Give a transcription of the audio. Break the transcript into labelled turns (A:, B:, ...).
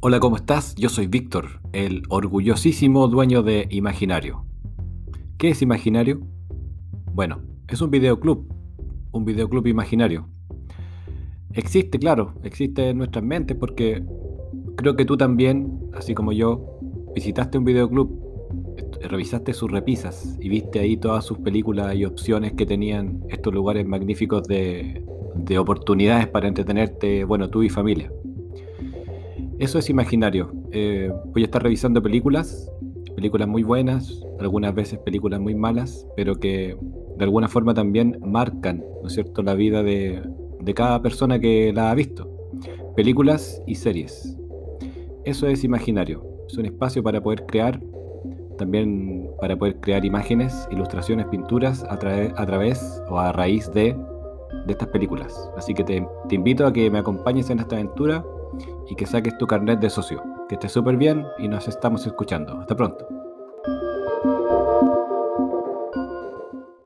A: Hola, ¿cómo estás? Yo soy Víctor, el orgullosísimo dueño de Imaginario. ¿Qué es Imaginario? Bueno, es un videoclub, un videoclub imaginario. Existe, claro, existe en nuestras mentes porque creo que tú también, así como yo, visitaste un videoclub, revisaste sus repisas y viste ahí todas sus películas y opciones que tenían estos lugares magníficos de, de oportunidades para entretenerte, bueno, tú y familia. Eso es imaginario. Eh, voy a estar revisando películas, películas muy buenas, algunas veces películas muy malas, pero que de alguna forma también marcan, ¿no es cierto?, la vida de, cada persona que la ha visto. Películas y series. Eso es imaginario. Es un espacio para poder crear, también para poder crear imágenes, ilustraciones, pinturas a, través o a raíz de, estas películas. Así que te invito a que me acompañes en esta aventura y que saques tu carnet de socio. Que estés súper bien y nos estamos escuchando. Hasta pronto.